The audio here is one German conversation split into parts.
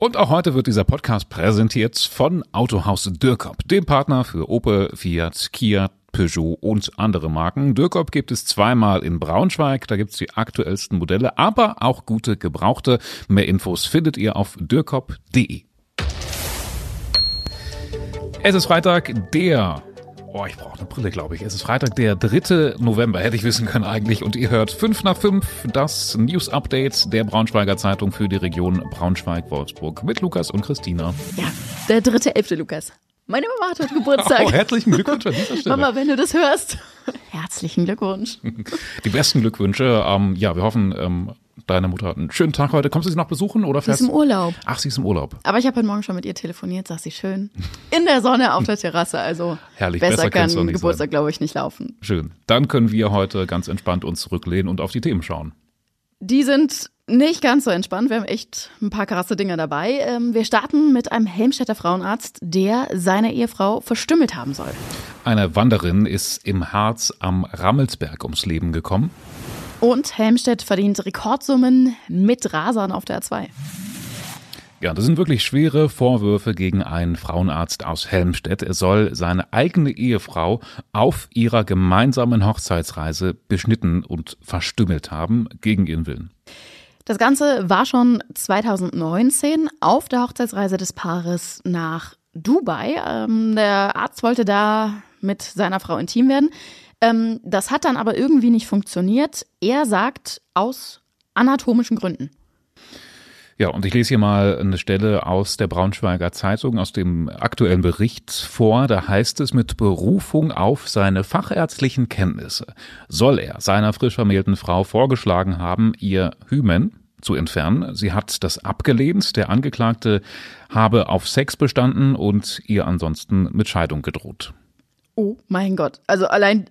Und auch heute wird dieser Podcast präsentiert von Autohaus Dürkop, dem Partner für Opel, Fiat, Kia, Peugeot und andere Marken. Dürkop gibt es zweimal in Braunschweig, da gibt es die aktuellsten Modelle, aber auch gute Gebrauchte. Mehr Infos findet ihr auf dürkop.de. Es ist Freitag, der Oh, ich brauche eine Brille, glaube ich. Es ist Freitag, der 3. November, hätte ich wissen können eigentlich. Und ihr hört 5 nach 5, das News Update der Braunschweiger Zeitung für die Region Braunschweig-Wolfsburg mit Lukas und Christina. Ja, der dritte Elfte, Lukas. Meine Mama hat heute Geburtstag. Oh, herzlichen Glückwunsch an dieser Stelle. Mama, wenn du das hörst, herzlichen Glückwunsch. Die besten Glückwünsche. Ähm, ja, wir hoffen, ähm, deine Mutter hat einen schönen Tag heute. Kommst du sie noch besuchen oder fährst? Sie ist im Urlaub. Ach, sie ist im Urlaub. Aber ich habe heute Morgen schon mit ihr telefoniert, sagt sie schön. In der Sonne auf der Terrasse, also Herrlich, besser, besser kann Geburtstag, glaube ich, nicht laufen. Schön. Dann können wir heute ganz entspannt uns zurücklehnen und auf die Themen schauen. Die sind nicht ganz so entspannt. Wir haben echt ein paar krasse Dinge dabei. Ähm, wir starten mit einem Helmstädter Frauenarzt, der seine Ehefrau verstümmelt haben soll. Eine Wanderin ist im Harz am Rammelsberg ums Leben gekommen. Und Helmstedt verdient Rekordsummen mit Rasern auf der A2. Ja, das sind wirklich schwere Vorwürfe gegen einen Frauenarzt aus Helmstedt. Er soll seine eigene Ehefrau auf ihrer gemeinsamen Hochzeitsreise beschnitten und verstümmelt haben, gegen ihren Willen. Das Ganze war schon 2019 auf der Hochzeitsreise des Paares nach Dubai. Ähm, der Arzt wollte da mit seiner Frau intim werden. Ähm, das hat dann aber irgendwie nicht funktioniert. Er sagt aus anatomischen Gründen. Ja, und ich lese hier mal eine Stelle aus der Braunschweiger Zeitung, aus dem aktuellen Bericht vor. Da heißt es, mit Berufung auf seine fachärztlichen Kenntnisse soll er seiner frisch vermählten Frau vorgeschlagen haben, ihr Hymen zu entfernen. Sie hat das abgelehnt. Der Angeklagte habe auf Sex bestanden und ihr ansonsten mit Scheidung gedroht. Oh mein Gott. Also allein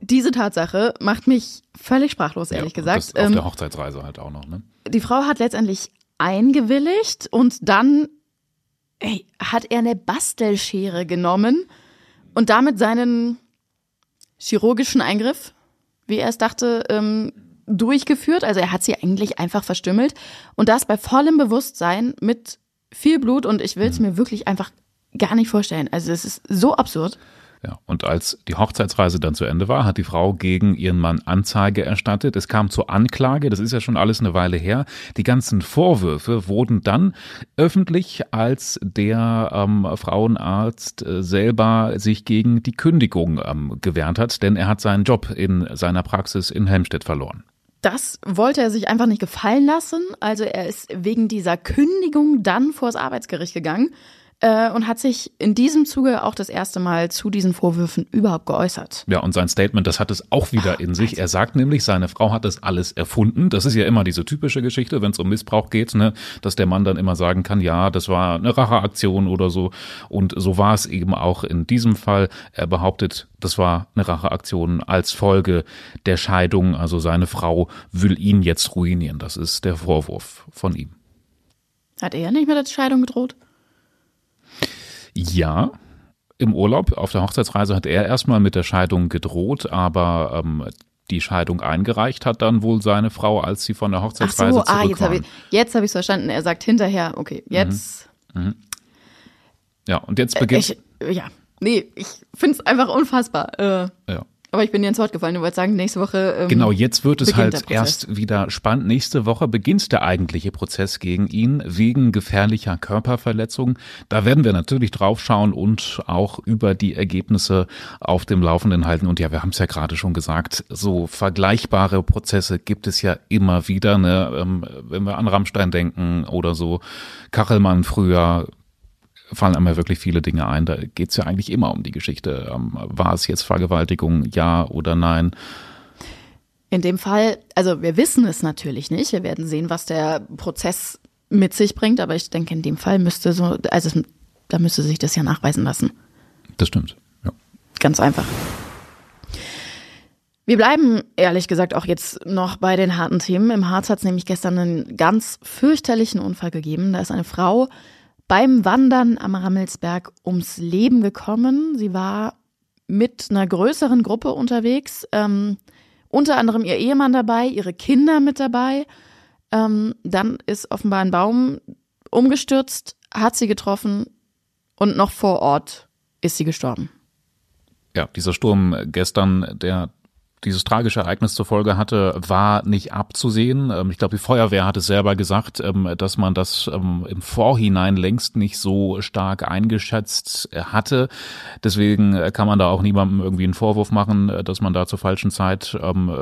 diese Tatsache macht mich völlig sprachlos, ehrlich ja, gesagt. Auf ähm, der Hochzeitsreise halt auch noch, ne? Die Frau hat letztendlich eingewilligt und dann ey, hat er eine Bastelschere genommen und damit seinen chirurgischen Eingriff, wie er es dachte, ähm, durchgeführt. Also er hat sie eigentlich einfach verstümmelt und das bei vollem Bewusstsein mit viel Blut und ich will es mhm. mir wirklich einfach gar nicht vorstellen. Also es ist so absurd. Ja, und als die Hochzeitsreise dann zu Ende war, hat die Frau gegen ihren Mann Anzeige erstattet. Es kam zur Anklage, das ist ja schon alles eine Weile her. Die ganzen Vorwürfe wurden dann öffentlich, als der ähm, Frauenarzt äh, selber sich gegen die Kündigung ähm, gewehrt hat, denn er hat seinen Job in seiner Praxis in Helmstedt verloren. Das wollte er sich einfach nicht gefallen lassen. Also er ist wegen dieser Kündigung dann vor das Arbeitsgericht gegangen äh, und hat sich in diesem Zuge auch das erste Mal zu diesen Vorwürfen überhaupt geäußert. Ja, und sein Statement, das hat es auch wieder Ach, in sich. Er sagt nämlich, seine Frau hat das alles erfunden. Das ist ja immer diese typische Geschichte, wenn es um Missbrauch geht, ne, dass der Mann dann immer sagen kann, ja, das war eine Racheaktion oder so. Und so war es eben auch in diesem Fall. Er behauptet, das war eine Racheaktion als Folge der Scheidung. Also seine Frau will ihn jetzt ruinieren. Das ist der Vorwurf von ihm. Hat er nicht mit der Scheidung gedroht? Ja, im Urlaub auf der Hochzeitsreise hat er erstmal mit der Scheidung gedroht, aber ähm, die Scheidung eingereicht hat dann wohl seine Frau, als sie von der Hochzeitsreise Ach so, ah, jetzt habe ich habe ich verstanden. Er sagt hinterher, okay, jetzt. Mhm. Mhm. Ja, und jetzt beginnt. Äh, ich, ja, nee, ich finde es einfach unfassbar. Äh, ja. Aber ich bin dir ins Wort gefallen. Du wolltest sagen, nächste Woche. Ähm, genau, jetzt wird es halt erst wieder spannend. Nächste Woche beginnt der eigentliche Prozess gegen ihn wegen gefährlicher Körperverletzung. Da werden wir natürlich drauf schauen und auch über die Ergebnisse auf dem Laufenden halten. Und ja, wir haben es ja gerade schon gesagt, so vergleichbare Prozesse gibt es ja immer wieder. Ne? Ähm, wenn wir an Rammstein denken oder so, Kachelmann früher, fallen einem ja wirklich viele Dinge ein. Da geht es ja eigentlich immer um die Geschichte. Ähm, war es jetzt Vergewaltigung, ja oder nein? In dem Fall, also wir wissen es natürlich nicht. Wir werden sehen, was der Prozess mit sich bringt, aber ich denke, in dem Fall müsste so, also da müsste sich das ja nachweisen lassen. Das stimmt, ja. Ganz einfach. Wir bleiben ehrlich gesagt auch jetzt noch bei den harten Themen. Im Harz hat es nämlich gestern einen ganz fürchterlichen Unfall gegeben. Da ist eine Frau beim Wandern am Rammelsberg ums Leben gekommen. Sie war mit einer größeren Gruppe unterwegs, ähm, unter anderem ihr Ehemann dabei, ihre Kinder mit dabei. Ähm, dann ist offenbar ein Baum umgestürzt, hat sie getroffen und noch vor Ort ist sie gestorben. Ja, dieser Sturm gestern, der dieses tragische Ereignis zur Folge hatte, war nicht abzusehen. Ähm, ich glaube, die Feuerwehr hat es selber gesagt, ähm, dass man das ähm, im Vorhinein längst nicht so stark eingeschätzt hatte. Deswegen äh, kann man da auch niemandem irgendwie einen Vorwurf machen, äh, dass man da zur falschen Zeit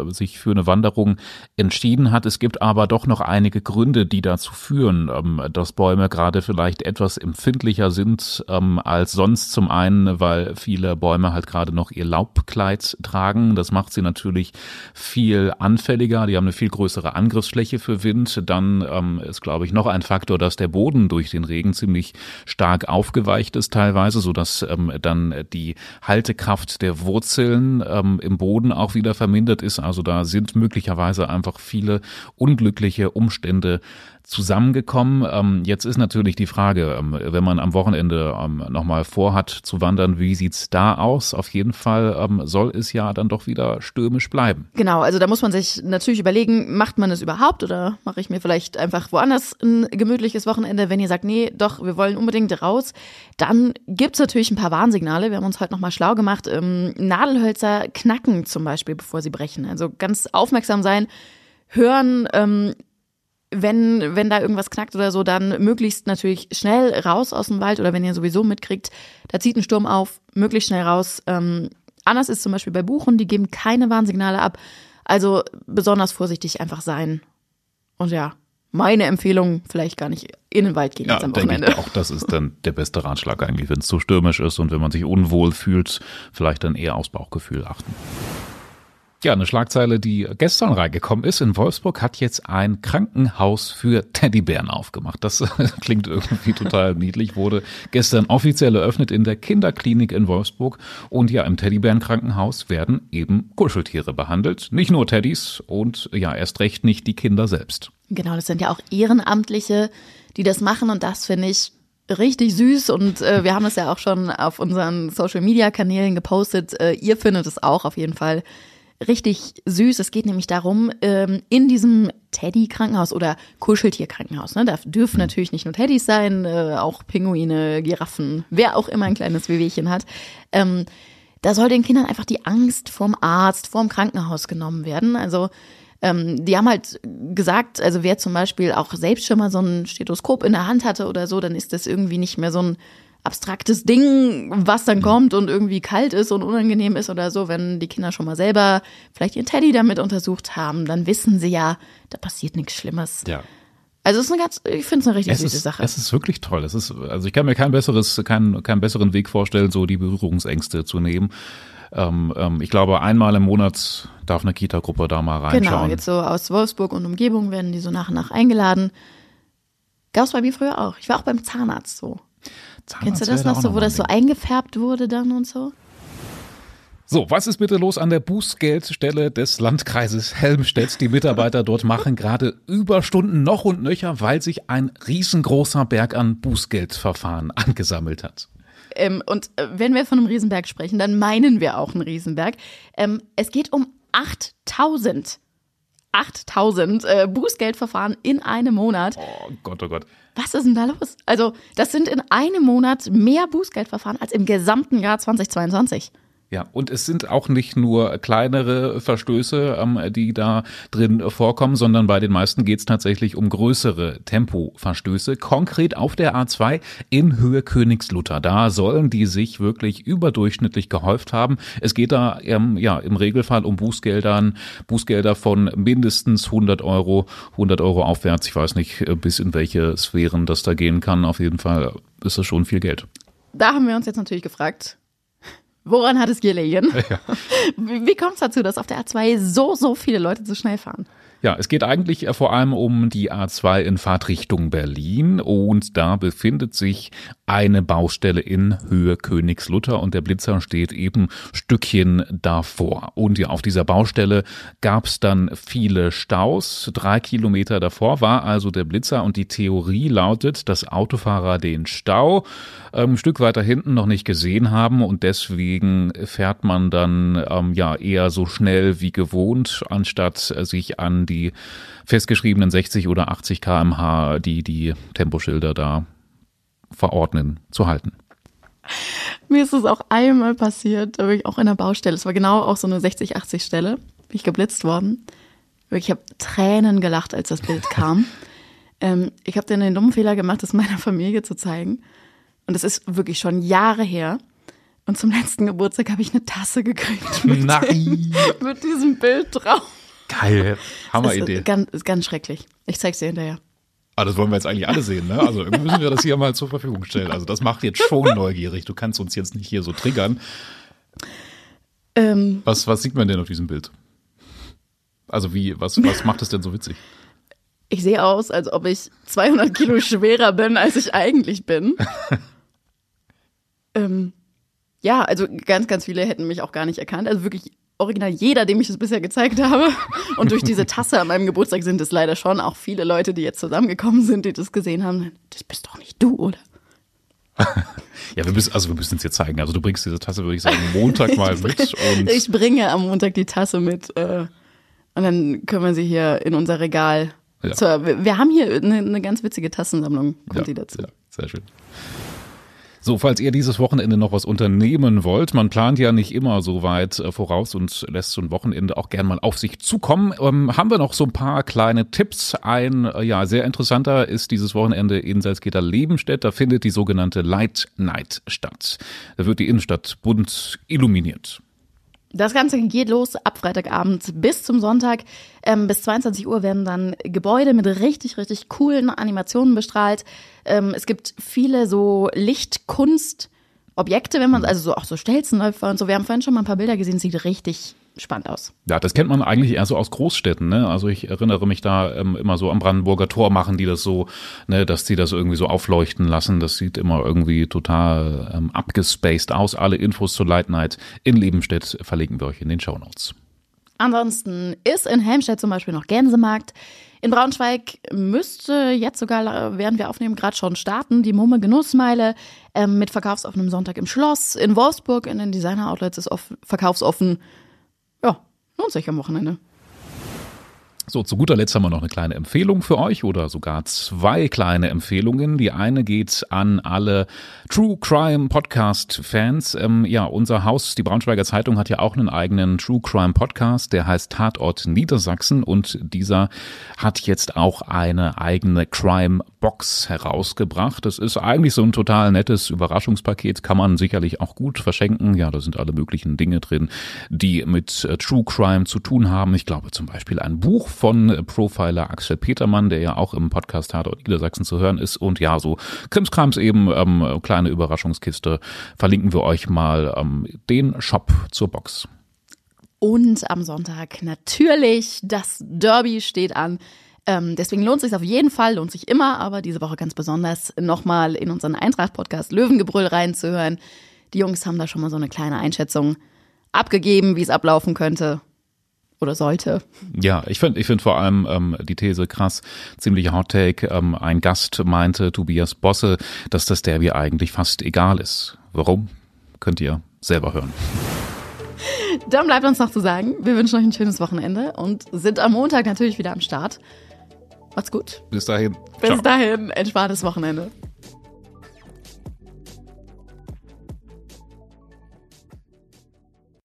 sich für eine Wanderung entschieden hat. Es gibt aber doch noch einige Gründe, die dazu führen, dass Bäume gerade vielleicht etwas empfindlicher sind als sonst. Zum einen, weil viele Bäume halt gerade noch ihr Laubkleid tragen. Das macht sie natürlich viel anfälliger, die haben eine viel größere Angriffsfläche für Wind. Dann ähm, ist, glaube ich, noch ein Faktor, dass der Boden durch den Regen ziemlich stark aufgeweicht ist teilweise, so dass ähm, dann die Haltekraft der Wurzeln ähm, im Boden auch wieder vermindert ist. Also da sind möglicherweise einfach viele unglückliche Umstände zusammengekommen. Ähm, jetzt ist natürlich die Frage, ähm, wenn man am Wochenende ähm, nochmal vorhat zu wandern, wie sieht's da aus? Auf jeden Fall ähm, soll es ja dann doch wieder stürmisch bleiben. Genau, also da muss man sich natürlich überlegen, macht man es überhaupt oder mache ich mir vielleicht einfach woanders ein gemütliches Wochenende? Wenn ihr sagt, nee, doch, wir wollen unbedingt raus, dann gibt's natürlich ein paar Warnsignale. Wir haben uns heute nochmal schlau gemacht. Ähm, Nadelhölzer knacken zum Beispiel, bevor sie brechen. Also ganz aufmerksam sein hören, ähm, wenn, wenn da irgendwas knackt oder so, dann möglichst natürlich schnell raus aus dem Wald oder wenn ihr sowieso mitkriegt, da zieht ein Sturm auf, möglichst schnell raus. Ähm, anders ist zum Beispiel bei Buchen, die geben keine Warnsignale ab. Also besonders vorsichtig einfach sein. Und ja, meine Empfehlung, vielleicht gar nicht in den Wald gehen ja, jetzt am Wochenende. Ich auch das ist dann der beste Ratschlag eigentlich, wenn es zu stürmisch ist und wenn man sich unwohl fühlt, vielleicht dann eher aufs Bauchgefühl achten. Ja, eine Schlagzeile, die gestern reingekommen ist. In Wolfsburg hat jetzt ein Krankenhaus für Teddybären aufgemacht. Das klingt irgendwie total niedlich. Wurde gestern offiziell eröffnet in der Kinderklinik in Wolfsburg. Und ja, im Teddybärenkrankenhaus werden eben Kuscheltiere behandelt. Nicht nur Teddys und ja, erst recht nicht die Kinder selbst. Genau, das sind ja auch Ehrenamtliche, die das machen. Und das finde ich richtig süß und äh, wir haben es ja auch schon auf unseren Social Media Kanälen gepostet. Äh, ihr findet es auch auf jeden Fall richtig süß. Es geht nämlich darum, ähm, in diesem Teddy-Krankenhaus oder Kuscheltier-Krankenhaus, ne, da dürfen natürlich nicht nur Teddys sein, äh, auch Pinguine, Giraffen, wer auch immer ein kleines Wehwehchen hat. Ähm, da soll den Kindern einfach die Angst vorm Arzt, vorm Krankenhaus genommen werden. Also ähm, die haben halt gesagt, also wer zum Beispiel auch selbst schon mal so ein Stethoskop in der Hand hatte oder so, dann ist das irgendwie nicht mehr so ein abstraktes Ding, was dann kommt und irgendwie kalt ist und unangenehm ist oder so, wenn die Kinder schon mal selber vielleicht ihren Teddy damit untersucht haben, dann wissen sie ja, da passiert nichts Schlimmes. Ja. Also es ist eine ganz, ich finde es eine richtig es süße ist, Sache. Es ist wirklich toll. Es ist, also ich kann mir kein besseres, keinen, keinen besseren Weg vorstellen, so die Berührungsängste zu nehmen. Ähm, ähm, ich glaube, einmal im Monat darf eine Kita-Gruppe da mal reinschauen. Genau, jetzt so aus Wolfsburg und Umgebung werden die so nach und nach eingeladen. Gab es bei mir früher auch. Ich war auch beim Zahnarzt so. Kennst du das noch so, wo das so eingefärbt wurde dann und so? So, was ist bitte los an der Bußgeldstelle des Landkreises Helmstedt? Die Mitarbeiter dort machen gerade Überstunden noch und nöcher, weil sich ein riesengroßer Berg an Bußgeldverfahren angesammelt hat. Ähm, und äh, wenn wir von einem Riesenberg sprechen, dann meinen wir auch einen Riesenberg. Ähm, es geht um 8000 8000 äh, Bußgeldverfahren in einem Monat. Oh Gott, oh Gott. Was ist denn da los? Also, das sind in einem Monat mehr Bußgeldverfahren als im gesamten Jahr 2022. Ja, und es sind auch nicht nur kleinere Verstöße, ähm, die da drin vorkommen, sondern bei den meisten geht es tatsächlich um größere Tempoverstöße. Konkret auf der A2 in Höhe Königslutter. Da sollen die sich wirklich überdurchschnittlich gehäuft haben. Es geht da ähm, ja im Regelfall um Bußgeldern, Bußgelder von mindestens 100 Euro, 100 Euro aufwärts. Ich weiß nicht, äh, bis in welche Sphären das da gehen kann. Auf jeden Fall ist das schon viel Geld. Da haben wir uns jetzt natürlich gefragt, Woran hat es gelegen? Ja. Wie, kommt es dazu, dass auf der A2 so, so viele Leute zu schnell fahren? Ja, es geht eigentlich vor allem um die A2 in Fahrtrichtung Berlin und da befindet sich eine Baustelle in Höhe Königslutter und der Blitzer steht eben Stückchen davor. Und ja, auf dieser Baustelle gab es dann viele Staus. Drei Kilometer davor war also der Blitzer und die Theorie lautet, dass Autofahrer den Stau ähm, ein Stück weiter hinten noch nicht gesehen haben und deswegen fährt man dann ähm, ja eher so schnell wie gewohnt, anstatt sich an an die festgeschriebenen 60 oder 80 kmh, die die Temposchilder da verordnen, zu halten. Mir ist es auch einmal passiert, da war ich auch in der Baustelle. Es war genau auch so eine 60-80 Stelle. Bin ich geblitzt worden. Ich habe Tränen gelacht, als das Bild kam. ähm, ich habe dann den dummen Fehler gemacht, das meiner Familie zu zeigen. Und das ist wirklich schon Jahre her. Und zum letzten Geburtstag habe ich eine Tasse gekriegt mit. Dem, mit diesem Bild drauf. Geil, Hammeridee. Ganz, ganz schrecklich. Ich zeig's dir hinterher. Ah, das wollen wir jetzt eigentlich alle sehen, ne? Also irgendwie müssen wir das hier mal zur Verfügung stellen. Also das macht jetzt schon neugierig. Du kannst uns jetzt nicht hier so triggern. Ähm, was, was sieht man denn auf diesem Bild? Also wie, was, was macht es denn so witzig? Ich sehe aus, als ob ich 200 Kilo schwerer bin, als ich eigentlich bin. ähm, ja, also ganz, ganz viele hätten mich auch gar nicht erkannt. Also wirklich original jeder, dem ich es bisher gezeigt habe. Und durch diese Tasse an meinem Geburtstag sind es leider schon auch viele Leute, die jetzt zusammengekommen sind, die das gesehen haben. Das bist doch nicht du, oder? ja, wir müssen, also wir müssen es dir zeigen. Also du bringst diese Tasse, würde ich sagen, Montag mal mit. Ich bringe am Montag die Tasse mit. Äh, und dann können wir sie hier in unser Regal. Ja. Zur, wir haben hier eine, eine, ganz witzige Tassensammlung, kommt ja, die dazu. Ja, sehr schön. So, falls ihr dieses Wochenende noch was unternehmen wollt, man plant ja nicht immer so weit äh, voraus und lässt so ein Wochenende auch gern mal auf sich zukommen, ähm, haben wir noch so ein paar kleine Tipps. Ein äh, ja sehr interessanter ist dieses Wochenende in Salzgitter Lebenstedt. Da findet die sogenannte Light Night statt. Da wird die Innenstadt bunt illuminiert. Das Ganze geht los ab Freitagabend bis zum Sonntag. Ähm, bis 22 Uhr werden dann Gebäude mit richtig, richtig coolen Animationen bestrahlt. Ähm, es gibt viele so Lichtkunstobjekte, wenn man, also so auch so Stelzenläufer und so. Wir haben vorhin schon mal ein paar Bilder gesehen, sieht richtig spannend aus. Ja, das kennt man eigentlich eher so aus Großstädten, ne? Also ich erinnere mich da ähm, immer so am Brandenburger Tor machen die das so, ne, dass die das irgendwie so aufleuchten lassen. Das sieht immer irgendwie total ähm, abgespaced aus. Alle Infos zur Light Night in Lebenstedt verlinken wir euch in den Show Notes. Ansonsten ist in Helmstedt zum Beispiel noch Gänsemarkt. In Braunschweig müsste jetzt sogar, während wir aufnehmen, gerade schon starten, die Mumme Genussmeile ähm, mit verkaufsoffenem Sonntag im Schloss. In Wolfsburg in den Designer Outlets ist off verkaufsoffen. Lohnt sich am Wochenende. So, zu guter Letzt haben wir noch eine kleine Empfehlung für euch oder sogar zwei kleine Empfehlungen. Die eine geht an alle True Crime Podcast Fans. Ähm, ja, unser Haus, die Braunschweiger Zeitung, hat ja auch einen eigenen True Crime Podcast, der heißt Tatort Niedersachsen und dieser hat jetzt auch eine eigene Crime Box herausgebracht. Das ist eigentlich so ein total nettes Überraschungspaket, kann man sicherlich auch gut verschenken. Ja, da sind alle möglichen Dinge drin, die mit äh, True Crime zu tun haben. Ich glaube zum Beispiel ein Buch von Profiler Axel Petermann, der ja auch im Podcast Tatort Niedersachsen zu hören ist. Und ja, so Krimskrams eben, ähm, kleine Überraschungskiste. Verlinken wir euch mal ähm, den Shop zur Box. Und am Sonntag natürlich das Derby steht an. Ähm, deswegen lohnt es sich auf jeden Fall, lohnt sich immer, aber diese Woche ganz besonders nochmal in unseren Eintracht-Podcast Löwengebrüll reinzuhören. Die Jungs haben da schon mal so eine kleine Einschätzung abgegeben, wie es ablaufen könnte oder sollte. Ja, ich finde ich finde vor allem ähm, die These krass, ziemlich Hot Take. Ähm, ein Gast meinte, Tobias Bosse, dass das Derby eigentlich fast egal ist. Warum? Könnt ihr selber hören. Dann bleibt uns noch zu sagen, wir wünschen euch ein schönes Wochenende und sind am Montag natürlich wieder am Start. Macht's gut. Bis dahin. Bis Ciao. dahin, entspanntes Wochenende.